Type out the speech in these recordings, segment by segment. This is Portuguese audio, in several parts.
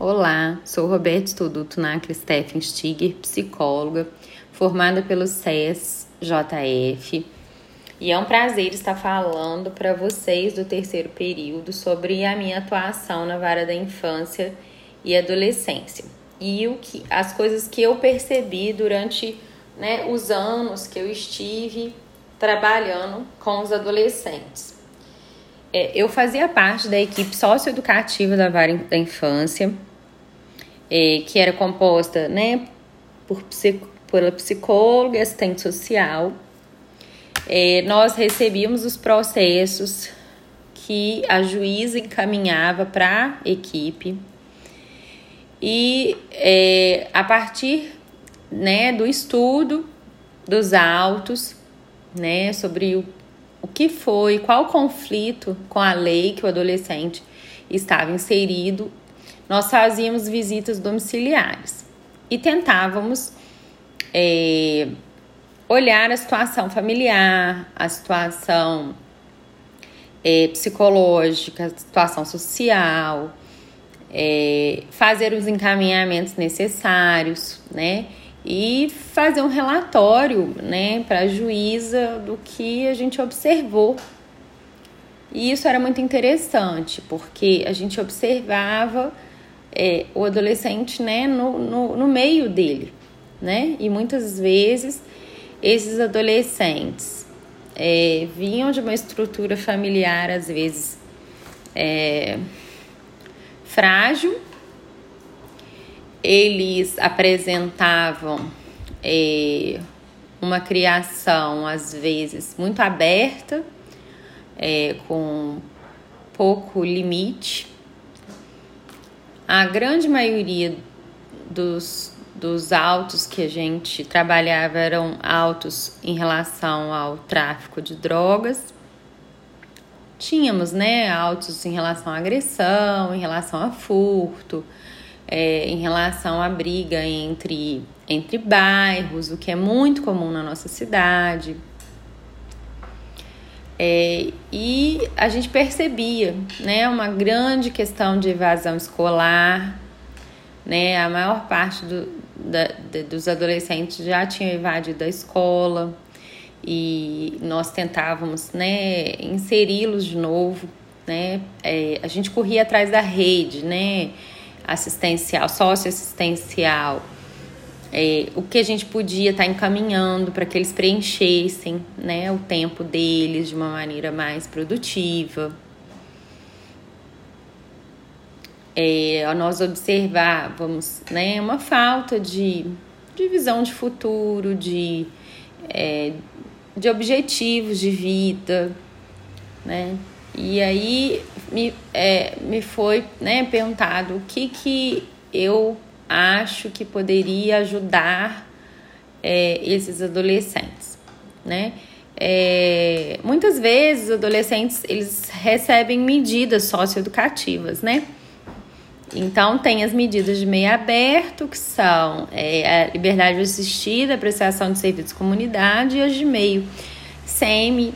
Olá, sou Roberto Estuduto Nacre Steffen Stiger, psicóloga, formada pelo SES JF. E é um prazer estar falando para vocês do terceiro período sobre a minha atuação na vara da infância e adolescência. E o que, as coisas que eu percebi durante né, os anos que eu estive trabalhando com os adolescentes. É, eu fazia parte da equipe socioeducativa da vara da infância que era composta né, por, pela psicóloga e assistente social. Nós recebíamos os processos que a juíza encaminhava para a equipe e é, a partir né, do estudo dos autos né, sobre o, o que foi, qual conflito com a lei que o adolescente estava inserido, nós fazíamos visitas domiciliares e tentávamos é, olhar a situação familiar, a situação é, psicológica, a situação social, é, fazer os encaminhamentos necessários, né? E fazer um relatório, né, para a juíza do que a gente observou. E isso era muito interessante, porque a gente observava é, o adolescente né, no, no, no meio dele. Né? E muitas vezes esses adolescentes é, vinham de uma estrutura familiar, às vezes, é, frágil, eles apresentavam é, uma criação, às vezes, muito aberta, é, com pouco limite a grande maioria dos, dos autos que a gente trabalhava eram autos em relação ao tráfico de drogas. Tínhamos, né, autos em relação à agressão, em relação a furto, é, em relação à briga entre, entre bairros, o que é muito comum na nossa cidade. É, e a gente percebia né, uma grande questão de evasão escolar. Né, a maior parte do, da, de, dos adolescentes já tinham evadido a escola e nós tentávamos né, inseri-los de novo. Né, é, a gente corria atrás da rede né, assistencial, socioassistencial é, o que a gente podia estar tá encaminhando para que eles preenchessem né, o tempo deles de uma maneira mais produtiva. É, nós observávamos né, uma falta de, de visão de futuro, de, é, de objetivos de vida, né? E aí me, é, me foi né, perguntado o que, que eu acho que poderia ajudar é, esses adolescentes, né? É, muitas vezes os adolescentes eles recebem medidas socioeducativas, né? Então tem as medidas de meio aberto, que são é, a liberdade assistida, a prestação de serviços de comunidade, e as de meio semi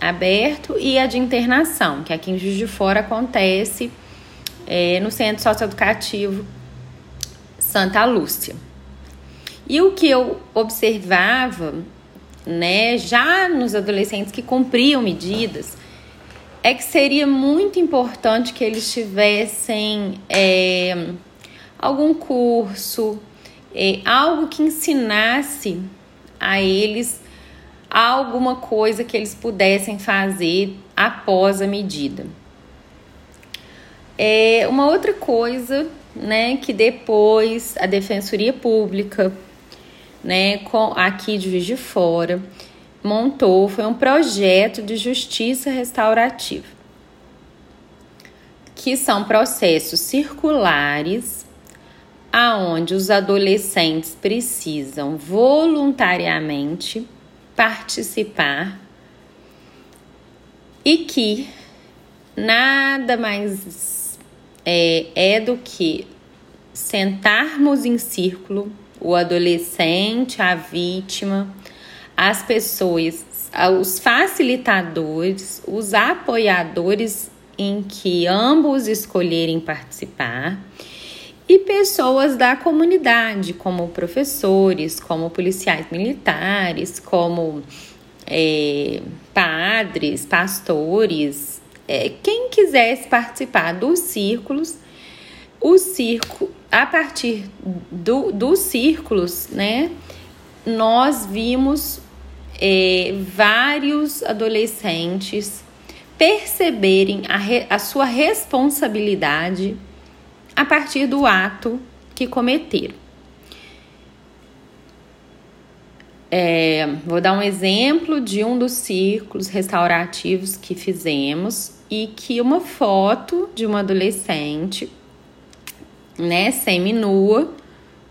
aberto e a de internação, que aqui em Juiz de Fora acontece é, no centro socioeducativo Santa Lúcia. E o que eu observava, né, já nos adolescentes que cumpriam medidas, é que seria muito importante que eles tivessem é, algum curso, é, algo que ensinasse a eles alguma coisa que eles pudessem fazer após a medida. É, uma outra coisa né, que depois a Defensoria Pública, né, com aqui de Juiz de Fora, montou foi um projeto de justiça restaurativa, que são processos circulares aonde os adolescentes precisam voluntariamente participar e que nada mais é, é do que sentarmos em círculo o adolescente, a vítima, as pessoas, os facilitadores, os apoiadores em que ambos escolherem participar e pessoas da comunidade, como professores, como policiais militares, como é, padres, pastores, é, quem quisesse participar dos círculos, o circo, a partir do, dos círculos, né, nós vimos é, vários adolescentes perceberem a, re, a sua responsabilidade a partir do ato que cometeram. É, vou dar um exemplo de um dos círculos restaurativos que fizemos e que uma foto de uma adolescente, né, semi-nua,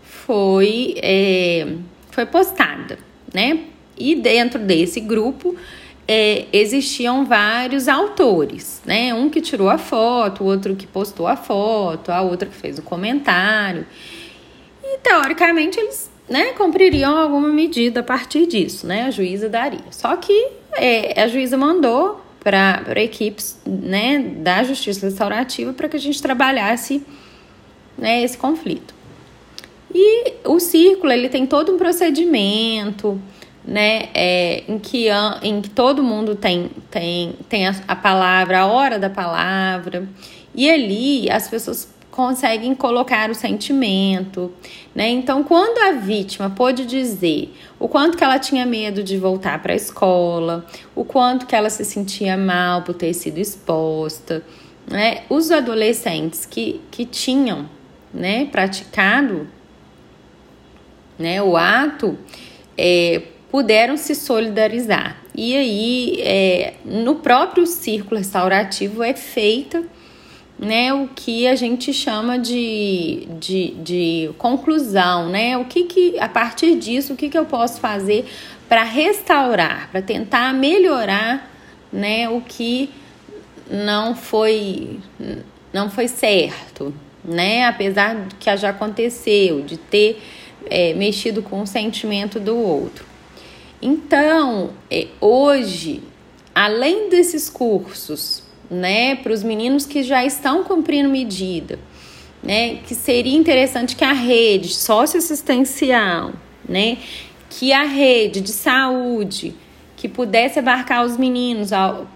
foi, é, foi postada, né? E dentro desse grupo é, existiam vários autores, né? Um que tirou a foto, o outro que postou a foto, a outra que fez o comentário. E teoricamente eles né, cumpririam alguma medida a partir disso, né? A juíza daria. Só que é, a juíza mandou para equipes né, da justiça restaurativa para que a gente trabalhasse né, esse conflito. E o círculo ele tem todo um procedimento né, é, em, que, em que todo mundo tem, tem, tem a, a palavra, a hora da palavra, e ali as pessoas conseguem colocar o sentimento, né? Então, quando a vítima pôde dizer o quanto que ela tinha medo de voltar para a escola, o quanto que ela se sentia mal por ter sido exposta, né? Os adolescentes que, que tinham, né, praticado, né, o ato, é, puderam se solidarizar. E aí, é, no próprio círculo restaurativo é feita né, o que a gente chama de, de, de conclusão, né? O que, que a partir disso, o que, que eu posso fazer para restaurar, para tentar melhorar né, o que não foi não foi certo, né? Apesar do que já aconteceu, de ter é, mexido com o sentimento do outro. Então, é, hoje, além desses cursos, né, para os meninos que já estão cumprindo medida, né, que seria interessante que a rede socioassistencial, né, que a rede de saúde, que pudesse abarcar os meninos,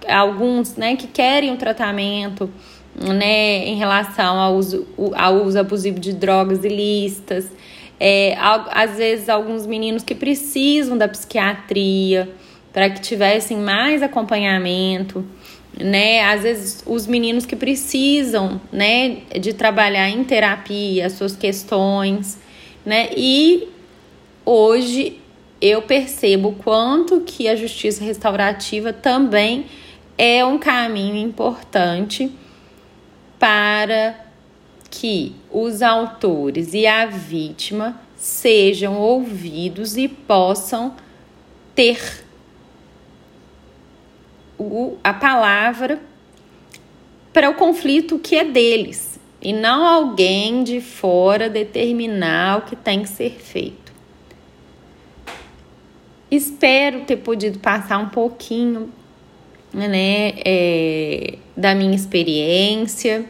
alguns, né, que querem o tratamento, né, em relação ao uso, ao uso abusivo de drogas ilícitas, é, às vezes alguns meninos que precisam da psiquiatria para que tivessem mais acompanhamento, né? Às vezes os meninos que precisam, né, de trabalhar em terapia as suas questões, né? E hoje eu percebo quanto que a justiça restaurativa também é um caminho importante para que os autores e a vítima sejam ouvidos e possam ter o, a palavra para o conflito que é deles e não alguém de fora determinar o que tem que ser feito. Espero ter podido passar um pouquinho né, é, da minha experiência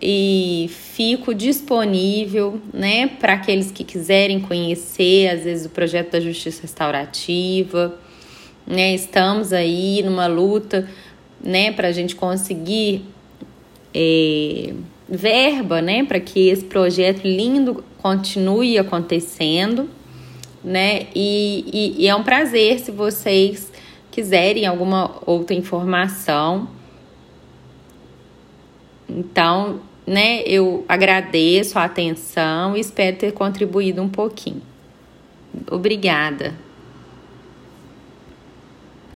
e fico disponível, né, para aqueles que quiserem conhecer, às vezes, o projeto da Justiça Restaurativa, né, estamos aí numa luta, né, para a gente conseguir é, verba, né, para que esse projeto lindo continue acontecendo, né, e, e, e é um prazer se vocês quiserem alguma outra informação, então, né, eu agradeço a atenção e espero ter contribuído um pouquinho. Obrigada.